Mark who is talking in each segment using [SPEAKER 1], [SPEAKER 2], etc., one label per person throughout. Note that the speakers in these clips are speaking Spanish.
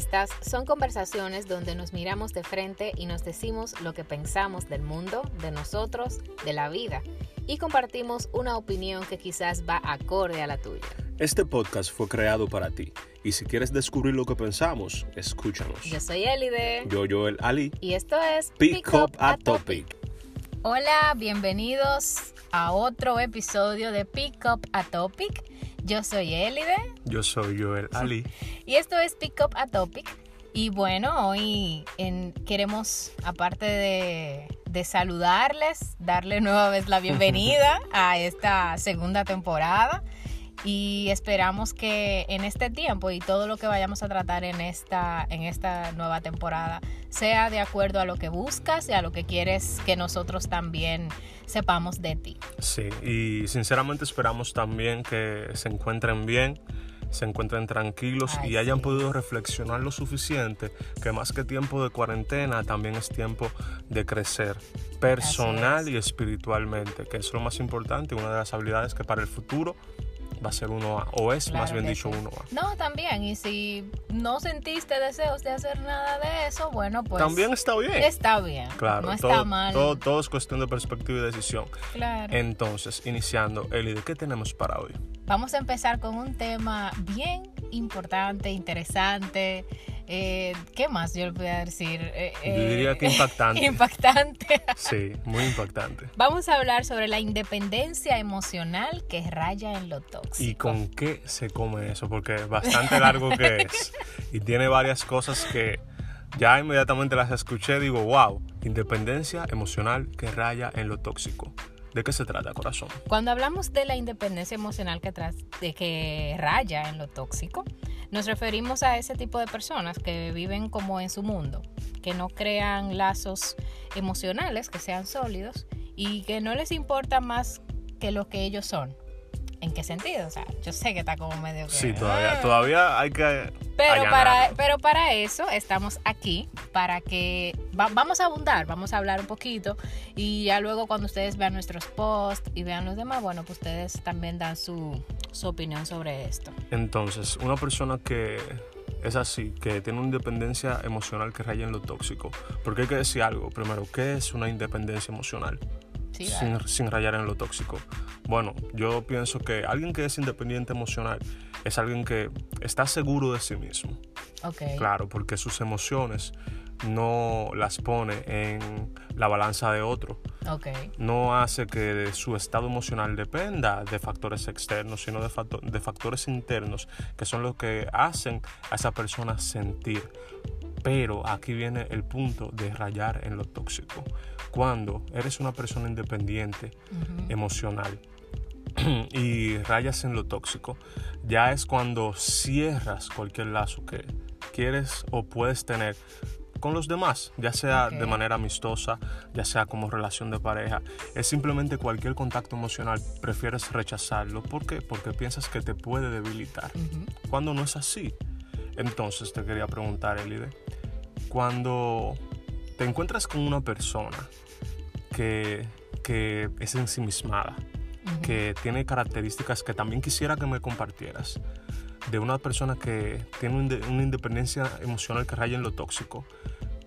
[SPEAKER 1] Estas son conversaciones donde nos miramos de frente y nos decimos lo que pensamos del mundo, de nosotros, de la vida y compartimos una opinión que quizás va acorde a la tuya.
[SPEAKER 2] Este podcast fue creado para ti y si quieres descubrir lo que pensamos, escúchanos.
[SPEAKER 1] Yo soy Elide.
[SPEAKER 2] Yo, Joel Ali.
[SPEAKER 1] Y esto es
[SPEAKER 2] Pick, Up a Topic.
[SPEAKER 1] Hola, bienvenidos a otro episodio de Pick Up a Topic. Yo soy Elide.
[SPEAKER 2] Yo soy Joel Ali.
[SPEAKER 1] Y esto es Pick Up a Topic. Y bueno, hoy en, queremos, aparte de, de saludarles, darle nueva vez la bienvenida a esta segunda temporada y esperamos que en este tiempo y todo lo que vayamos a tratar en esta, en esta nueva temporada sea de acuerdo a lo que buscas y a lo que quieres que nosotros también sepamos de ti.
[SPEAKER 2] Sí, y sinceramente esperamos también que se encuentren bien se encuentren tranquilos
[SPEAKER 1] Ay,
[SPEAKER 2] y hayan
[SPEAKER 1] sí.
[SPEAKER 2] podido reflexionar lo suficiente que más que tiempo de cuarentena también es tiempo de crecer personal
[SPEAKER 1] es.
[SPEAKER 2] y espiritualmente, que es lo más importante, una de las habilidades que para el futuro va a ser uno A, o es más bien dicho
[SPEAKER 1] sí.
[SPEAKER 2] uno A.
[SPEAKER 1] No, también, y si no sentiste deseos de hacer nada de eso, bueno, pues
[SPEAKER 2] también está bien.
[SPEAKER 1] está bien.
[SPEAKER 2] Claro,
[SPEAKER 1] no está
[SPEAKER 2] todo,
[SPEAKER 1] mal.
[SPEAKER 2] Todo, todo es cuestión de perspectiva y decisión.
[SPEAKER 1] Claro.
[SPEAKER 2] Entonces, iniciando, Eli, ¿de qué tenemos para hoy?
[SPEAKER 1] Vamos a empezar con un tema bien importante, interesante. Eh, ¿Qué más yo le voy a decir? Eh,
[SPEAKER 2] Yo
[SPEAKER 1] eh,
[SPEAKER 2] diría que impactante.
[SPEAKER 1] impactante.
[SPEAKER 2] Sí, muy impactante.
[SPEAKER 1] Vamos a hablar sobre la independencia emocional que raya en lo tóxico.
[SPEAKER 2] ¿Y con qué se come eso? Porque es bastante largo que es. Y tiene varias cosas que ya inmediatamente las escuché. Digo, wow, independencia emocional que raya en lo tóxico. ¿De qué se trata, corazón?
[SPEAKER 1] Cuando hablamos de la independencia emocional que, tras- de que raya en lo tóxico, nos referimos a ese tipo de personas que viven como en su mundo, que no crean lazos emocionales que sean sólidos y que no les importa más que lo que ellos son. ¿En qué sentido? O sea, yo sé que está como medio que...
[SPEAKER 2] Sí, todavía, todavía hay que.
[SPEAKER 1] Pero para, pero para eso estamos aquí, para que va- vamos a abundar, vamos a hablar un poquito y ya luego cuando ustedes vean nuestros posts y vean los demás, bueno, pues ustedes también dan su, su opinión sobre esto.
[SPEAKER 2] Entonces, una persona que es así, que tiene una independencia emocional que raya en lo tóxico. Porque hay que decir algo. Primero, ¿qué es una independencia emocional?
[SPEAKER 1] Sí,
[SPEAKER 2] sin, rayar en lo tóxico. Bueno, yo pienso que alguien que es independiente emocional es alguien que está seguro de sí mismo.
[SPEAKER 1] Ok.
[SPEAKER 2] Claro, porque sus emociones no las pone en la balanza de otro.
[SPEAKER 1] Ok.
[SPEAKER 2] No hace que su estado emocional dependa de factores externos, sino de, facto- de factores internos, que son los que hacen a esa persona sentir. Pero aquí viene el punto de rayar en lo tóxico. Cuando eres una persona independiente, emocional y rayas en lo tóxico, ya es cuando cierras cualquier lazo que quieres o puedes tener con los demás, ya sea de manera amistosa, ya sea como relación de pareja, es simplemente cualquier contacto emocional, prefieres rechazarlo. ¿Por qué? Porque piensas que te puede debilitar, cuando no es así. Entonces te quería preguntar, Elide, cuando te encuentras con una persona que, que es ensimismada,
[SPEAKER 1] Ujú.
[SPEAKER 2] que tiene características que también quisiera que me compartieras, de una persona que tiene una independencia emocional que raya en lo tóxico,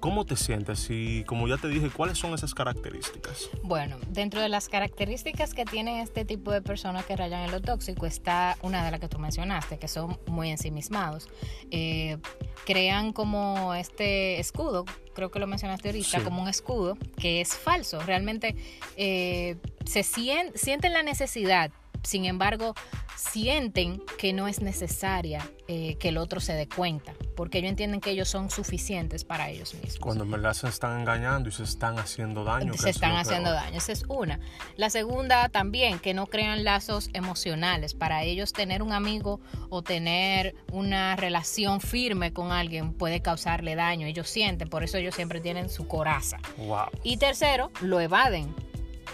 [SPEAKER 2] ¿cómo te sientes? Y como ya te dije, ¿cuáles son esas características?
[SPEAKER 1] Bueno, dentro de las características que tienen este tipo de personas que rayan en lo tóxico está una de las que tú mencionaste, que son muy ensimismados. Eh, crean como este escudo, creo que lo mencionaste ahorita,
[SPEAKER 2] Sí.
[SPEAKER 1] como un escudo que es falso. Realmente eh, se sien- sienten la necesidad, sin embargo, sienten que no es necesaria eh, que el otro se dé cuenta, porque ellos entienden que ellos son suficientes para ellos mismos
[SPEAKER 2] Cuando en verdad se están engañando y se están haciendo daño.
[SPEAKER 1] se
[SPEAKER 2] es
[SPEAKER 1] están haciendo
[SPEAKER 2] peor.
[SPEAKER 1] daño. Esa es una. La segunda también, que no crean lazos emocionales. Para ellos tener un amigo o tener una relación firme con alguien puede causarle daño. Ellos sienten, por eso ellos siempre tienen su coraza.
[SPEAKER 2] Wow.
[SPEAKER 1] Y tercero, lo evaden.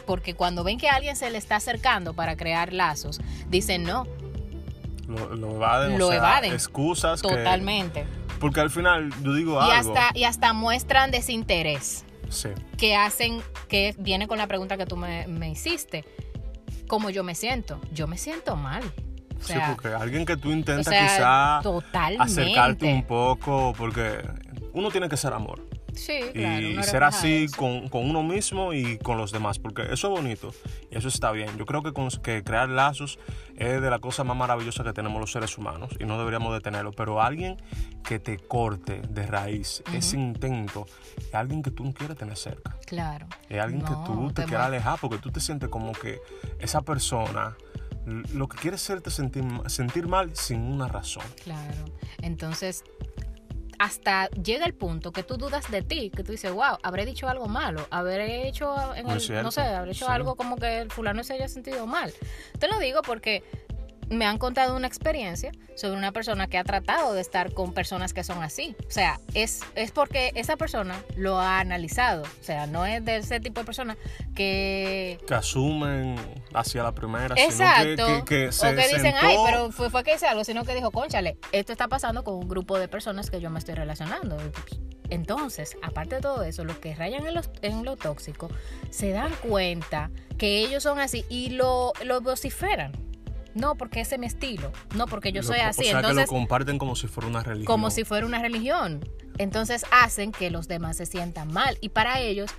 [SPEAKER 1] Porque cuando ven que alguien se le está acercando para crear lazos, dicen no,
[SPEAKER 2] Lo, lo evaden. o
[SPEAKER 1] Lo
[SPEAKER 2] sea,
[SPEAKER 1] evaden.
[SPEAKER 2] Excusas. que-
[SPEAKER 1] totalmente.
[SPEAKER 2] porque al final, yo digo
[SPEAKER 1] Y
[SPEAKER 2] algo.
[SPEAKER 1] hasta, y hasta muestran desinterés.
[SPEAKER 2] Sí.
[SPEAKER 1] que hacen, que viene con la pregunta que tú me, me hiciste. ¿Cómo yo me siento? Yo me siento mal. O
[SPEAKER 2] Sí,
[SPEAKER 1] sea,
[SPEAKER 2] porque alguien que tú intentas
[SPEAKER 1] o sea,
[SPEAKER 2] quizá
[SPEAKER 1] totalmente.
[SPEAKER 2] acercarte un poco, porque uno tiene que ser amor.
[SPEAKER 1] Sí, claro,
[SPEAKER 2] y ser así con, con uno mismo y con los demás, porque eso es bonito y eso está bien. Yo creo que, con- que crear lazos es de la cosa más maravillosa que tenemos los seres humanos y no deberíamos de tenerlo, pero alguien que te corte de raíz ese intento es alguien que tú no quieres tener cerca.
[SPEAKER 1] Claro.
[SPEAKER 2] Es alguien que tú te
[SPEAKER 1] te
[SPEAKER 2] quieras
[SPEAKER 1] va-
[SPEAKER 2] alejar porque tú te sientes como que esa persona lo que quiere es hacerte sentir, sentir mal sin una razón.
[SPEAKER 1] Claro. Entonces, hasta llega el punto que tú dudas de ti, que tú dices, wow, habré dicho algo malo, habré hecho, en el- no sé, habré hecho
[SPEAKER 2] sí.
[SPEAKER 1] algo como que el fulano se haya sentido mal. Te lo digo porque me han contado una experiencia sobre una persona que ha tratado de estar con personas que son así. O sea, es, es porque esa persona lo ha analizado. O sea, no es de ese tipo de persona que
[SPEAKER 2] Que asumen hacia la primera,
[SPEAKER 1] Exacto.
[SPEAKER 2] sino que, que, que se
[SPEAKER 1] o que dicen,
[SPEAKER 2] sentó-
[SPEAKER 1] ay, pero fue, fue que hice algo, sino que dijo, conchale, esto está pasando con un grupo de personas que yo me estoy relacionando. Entonces, aparte de todo eso, los que rayan en lo, en lo tóxico se dan cuenta que ellos son así y lo, lo vociferan. No, porque ese es mi estilo. No, porque yo
[SPEAKER 2] lo-
[SPEAKER 1] soy así.
[SPEAKER 2] O sea,
[SPEAKER 1] Entonces,
[SPEAKER 2] que lo comparten como si fuera una religión.
[SPEAKER 1] como si fuera una religión. Entonces hacen que los demás se sientan mal y para ellos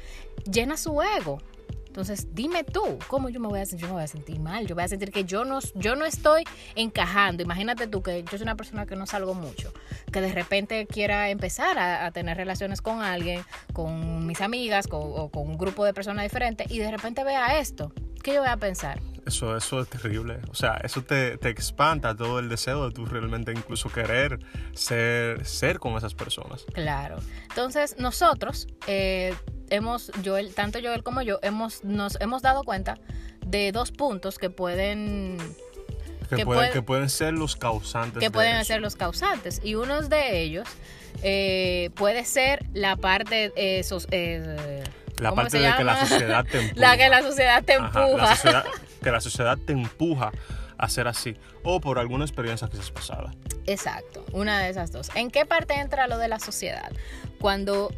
[SPEAKER 1] llena su ego. Entonces, dime tú, ¿cómo yo me voy a sentir? Yo me voy a sentir mal. Yo voy a sentir que yo no, yo no estoy encajando. Imagínate tú que yo soy una persona que no salgo mucho, que de repente quiera empezar a, a tener relaciones con alguien, con mis amigas con- o con un grupo de personas diferentes y de repente vea esto. ¿Qué yo voy a pensar?
[SPEAKER 2] Eso, eso es terrible. O sea, eso te, te espanta todo el deseo de tú realmente incluso querer ser, ser con esas personas.
[SPEAKER 1] Claro. Entonces, nosotros eh, hemos, Joel, tanto Joel como yo, hemos, nos hemos dado cuenta de dos puntos que pueden,
[SPEAKER 2] Que,
[SPEAKER 1] Que puede-
[SPEAKER 2] que pueden ser los causantes.
[SPEAKER 1] que
[SPEAKER 2] de
[SPEAKER 1] pueden
[SPEAKER 2] eso.
[SPEAKER 1] ser los causantes. Y uno de ellos eh, puede ser la parte, eh, sos- eh,
[SPEAKER 2] La
[SPEAKER 1] ¿cómo
[SPEAKER 2] parte
[SPEAKER 1] se
[SPEAKER 2] de que la sociedad te empuja.
[SPEAKER 1] la que la sociedad te
[SPEAKER 2] Ajá,
[SPEAKER 1] empuja.
[SPEAKER 2] la sociedad- que la sociedad te empuja a ser así. O por alguna experiencia quizás pasada.
[SPEAKER 1] Exacto, una de esas dos. ¿En qué parte entra lo de la sociedad? Cuando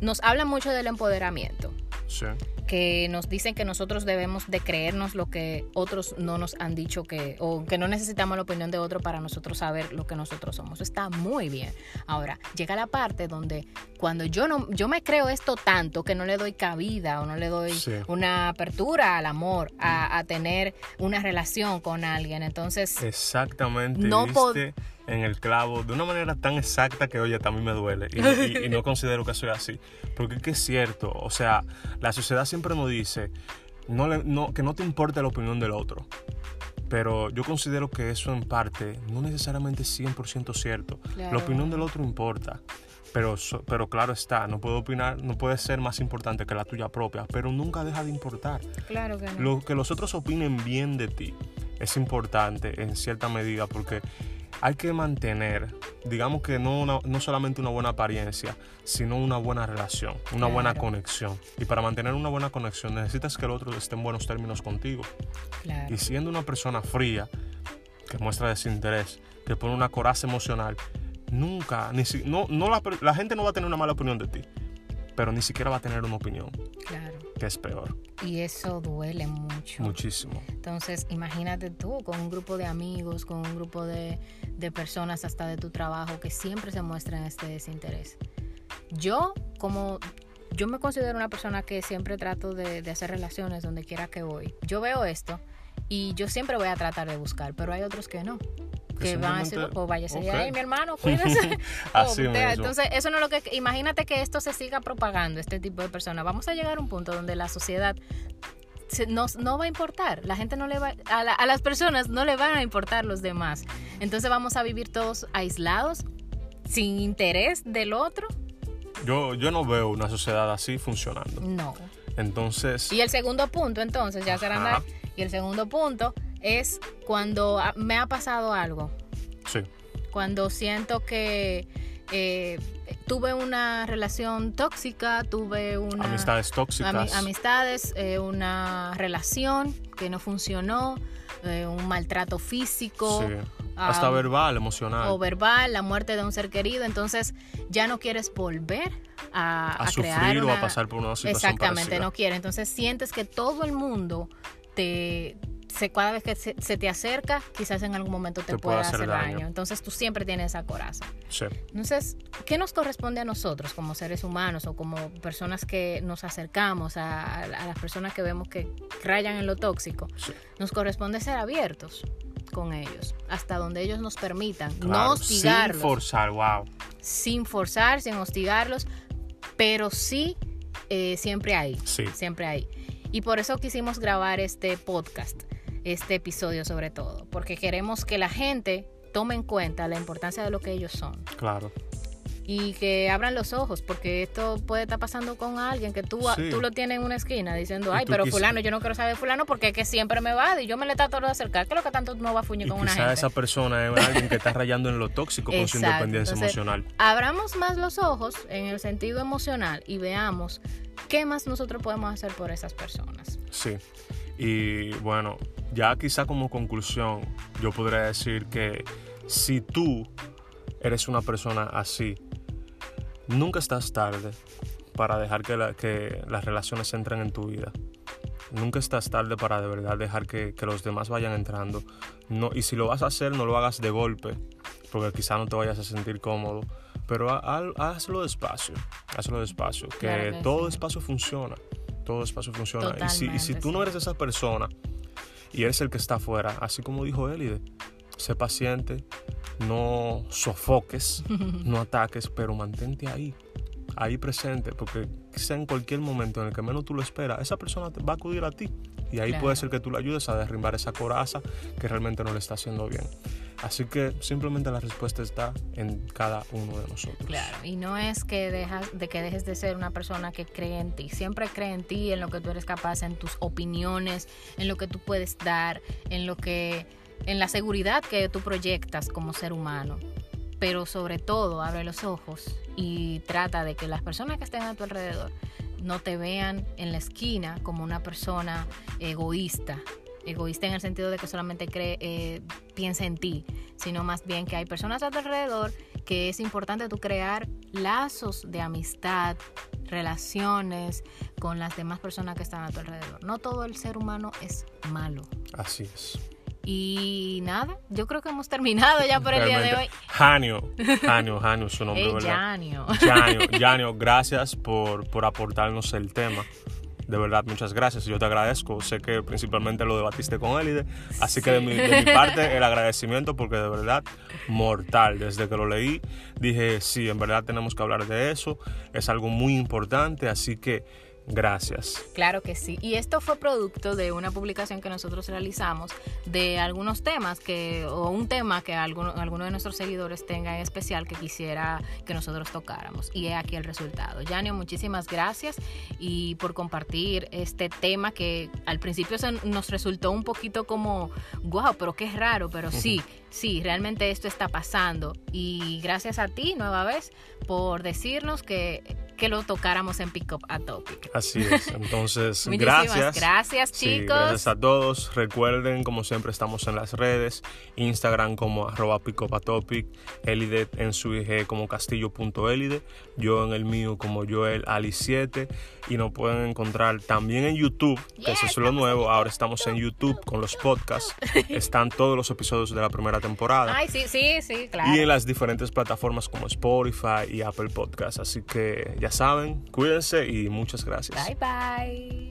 [SPEAKER 1] nos hablan mucho del empoderamiento.
[SPEAKER 2] Sí.
[SPEAKER 1] que nos dicen que nosotros debemos de creernos lo que otros no nos han dicho que o que no necesitamos la opinión de otro para nosotros saber lo que nosotros somos. Está muy bien. Ahora, llega la parte donde cuando yo no yo me creo esto tanto que no le doy cabida o no le doy
[SPEAKER 2] Sí.
[SPEAKER 1] una apertura al amor, a, a tener una relación con alguien. Entonces,
[SPEAKER 2] Exactamente.
[SPEAKER 1] No
[SPEAKER 2] diste en el clavo de una manera tan exacta que, oye, también me duele. Y, y- y no considero que soy así. Porque es que es cierto. O sea, la sociedad siempre nos dice no le- no, que no te importe la opinión del otro. Pero yo considero que eso en parte no necesariamente es 100% cierto.
[SPEAKER 1] Claro.
[SPEAKER 2] La opinión del otro importa. Pero, pero claro está, no puede opinar, no puede ser más importante que la tuya propia, pero nunca deja de importar.
[SPEAKER 1] claro que no.
[SPEAKER 2] Lo que los otros opinen bien de ti es importante en cierta medida porque hay que mantener, digamos que no, una- no solamente una buena apariencia, sino una buena relación, una buena conexión. Y para mantener una buena conexión necesitas que el otro esté en buenos términos contigo.
[SPEAKER 1] claro.
[SPEAKER 2] Y siendo una persona fría, que muestra desinterés, que pone una coraza emocional, nunca, ni si- no, no la, la gente no va a tener una mala opinión de ti, pero ni siquiera va a tener una opinión,
[SPEAKER 1] Claro.
[SPEAKER 2] Que es peor,
[SPEAKER 1] Y eso duele mucho.
[SPEAKER 2] muchísimo.
[SPEAKER 1] Entonces, imagínate tú con un grupo de amigos, con un grupo de, de personas hasta de tu trabajo que siempre se muestran este desinterés. Yo, como yo me considero una persona que siempre trato de, de hacer relaciones donde quiera que voy. Yo veo esto y yo siempre voy a tratar de buscar, pero hay otros que no. Que van a decir,
[SPEAKER 2] simplemente-
[SPEAKER 1] pues váyase de
[SPEAKER 2] ok.
[SPEAKER 1] ahí, mi hermano, cuídese.
[SPEAKER 2] Así
[SPEAKER 1] Oh. Entonces, eso no es lo que. Imagínate que esto se siga propagando, este tipo de personas. Vamos a llegar a un punto donde la sociedad no, no va a importar. La gente no le va. A, la- a las personas no le van a importar los demás. Entonces, vamos a vivir todos aislados, sin interés del otro.
[SPEAKER 2] Yo, yo no veo una sociedad así funcionando.
[SPEAKER 1] No.
[SPEAKER 2] Entonces,
[SPEAKER 1] Y el segundo punto, entonces, ya será. Y el segundo punto es cuando me ha pasado algo.
[SPEAKER 2] sí,
[SPEAKER 1] cuando siento que eh, tuve una relación tóxica, tuve una
[SPEAKER 2] amistades tóxicas.
[SPEAKER 1] ami- amistades, eh, una relación que no funcionó, eh, un maltrato físico
[SPEAKER 2] sí. Hasta verbal, emocional.
[SPEAKER 1] o verbal, la muerte de un ser querido, entonces ya no quieres volver a,
[SPEAKER 2] a,
[SPEAKER 1] a
[SPEAKER 2] sufrir
[SPEAKER 1] crear
[SPEAKER 2] o a
[SPEAKER 1] una-
[SPEAKER 2] pasar por una situación
[SPEAKER 1] Exactamente,
[SPEAKER 2] parecida.
[SPEAKER 1] no quiere. Entonces sientes que todo el mundo te, se, cada vez que se, se te acerca, quizás en algún momento te,
[SPEAKER 2] Te
[SPEAKER 1] pueda hacer,
[SPEAKER 2] hacer
[SPEAKER 1] daño.
[SPEAKER 2] daño.
[SPEAKER 1] Entonces tú siempre tienes esa coraza.
[SPEAKER 2] Sí.
[SPEAKER 1] Entonces, ¿qué nos corresponde a nosotros como seres humanos o como personas que nos acercamos a, a las personas que vemos que rayan en lo tóxico?
[SPEAKER 2] sí.
[SPEAKER 1] Nos corresponde ser abiertos con ellos, hasta donde ellos nos permitan, no hostigarlos,
[SPEAKER 2] Sin forzar, wow.
[SPEAKER 1] sin forzar, sin hostigarlos, pero sí eh, siempre ahí,
[SPEAKER 2] Sí.
[SPEAKER 1] siempre ahí. Y por eso quisimos grabar este podcast, este episodio sobre todo, porque queremos que la gente tome en cuenta la importancia de lo que ellos son
[SPEAKER 2] Claro.
[SPEAKER 1] y que abran los ojos, porque esto puede estar pasando con alguien que tú,
[SPEAKER 2] Sí.
[SPEAKER 1] tú lo tienes en una esquina diciendo, ay, pero fulano, yo no quiero saber de fulano porque es que siempre me va y yo me le trato de acercar, que lo que tanto no va a fuñir con una gente.
[SPEAKER 2] esa persona es alguien que está rayando en lo tóxico con su independencia
[SPEAKER 1] Entonces,
[SPEAKER 2] emocional.
[SPEAKER 1] Abramos más los ojos en el sentido emocional y veamos qué más nosotros podemos hacer por esas personas.
[SPEAKER 2] Sí. Y bueno, ya quizá como conclusión, yo podría decir que si tú eres una persona así, nunca estás tarde para dejar que, la- que las relaciones entren en tu vida. Nunca estás tarde para de verdad dejar que, que los demás vayan entrando. No, y si lo vas a hacer, no lo hagas de golpe, porque quizá no te vayas a sentir cómodo. Pero ha- ha- hazlo despacio, hazlo despacio, que,
[SPEAKER 1] Claro que
[SPEAKER 2] todo
[SPEAKER 1] sí.
[SPEAKER 2] despacio funciona. Todo despacio funciona. Y si, y si tú no eres esa persona y eres el que está afuera, así como dijo Elide, sé paciente, no sofoques, no ataques, pero mantente ahí, ahí presente, porque quizá en cualquier momento en el que menos tú lo esperas, esa persona te va a acudir a ti. Y ahí
[SPEAKER 1] Claro.
[SPEAKER 2] puede ser que tú le ayudes a derrimbar esa coraza que realmente no le está haciendo bien. Así que simplemente la respuesta está en cada uno de nosotros.
[SPEAKER 1] Claro, y no es que dejas de que dejes de ser una persona que cree en ti, siempre cree en ti, en lo que tú eres capaz, en tus opiniones, en lo que tú puedes dar, en lo que en la seguridad que tú proyectas como ser humano. Pero sobre todo, abre los ojos y trata de que las personas que estén a tu alrededor no te vean en la esquina como una persona egoísta. Egoísta en el sentido de que solamente cree, eh, piensa en ti, sino más bien que hay personas a tu alrededor que es importante tú crear lazos de amistad, relaciones con las demás personas que están a tu alrededor. No todo el ser humano es malo.
[SPEAKER 2] Así es.
[SPEAKER 1] Y nada, yo creo que hemos terminado ya por el día de hoy.
[SPEAKER 2] Janio, Janio, Janio, su nombre,
[SPEAKER 1] Hey,
[SPEAKER 2] ¿verdad?
[SPEAKER 1] Janio.
[SPEAKER 2] Janio, Janio, gracias por, por aportarnos el tema. De verdad, muchas gracias. Yo te agradezco. Sé que principalmente lo debatiste con Elide. Así que de mi, de mi parte, el agradecimiento, porque de verdad, mortal. Desde que lo leí, dije, sí, en verdad tenemos que hablar de eso. Es algo muy importante. Así que, gracias.
[SPEAKER 1] Claro que sí. Y esto fue producto de una publicación que nosotros realizamos de algunos temas que, o un tema que alguno, alguno de nuestros seguidores tenga en especial que quisiera que nosotros tocáramos. Y he aquí el resultado. Janio, muchísimas gracias y por compartir este tema que al principio se nos resultó un poquito como, wow, pero qué raro, pero sí, sí, realmente esto está pasando. Y gracias a ti, nueva vez, por decirnos que, que lo tocáramos en Pick Up a Topic.
[SPEAKER 2] Así es. Entonces, gracias.
[SPEAKER 1] gracias,
[SPEAKER 2] Sí,
[SPEAKER 1] chicos.
[SPEAKER 2] gracias a todos. Recuerden, como siempre, estamos en las redes. Instagram como arroba picopatopic. Elide en su IG como castillo.elide. Yo en el mío como Joel Ali 7. Y nos pueden encontrar también en YouTube, que eso es lo nuevo. Ahora estamos en YouTube con los podcasts. Están todos los episodios de la primera temporada.
[SPEAKER 1] Ay, sí, sí, sí, claro.
[SPEAKER 2] Y en las diferentes plataformas como Spotify y Apple Podcasts. Así que ya saben, cuídense y muchas gracias.
[SPEAKER 1] Bye, bye.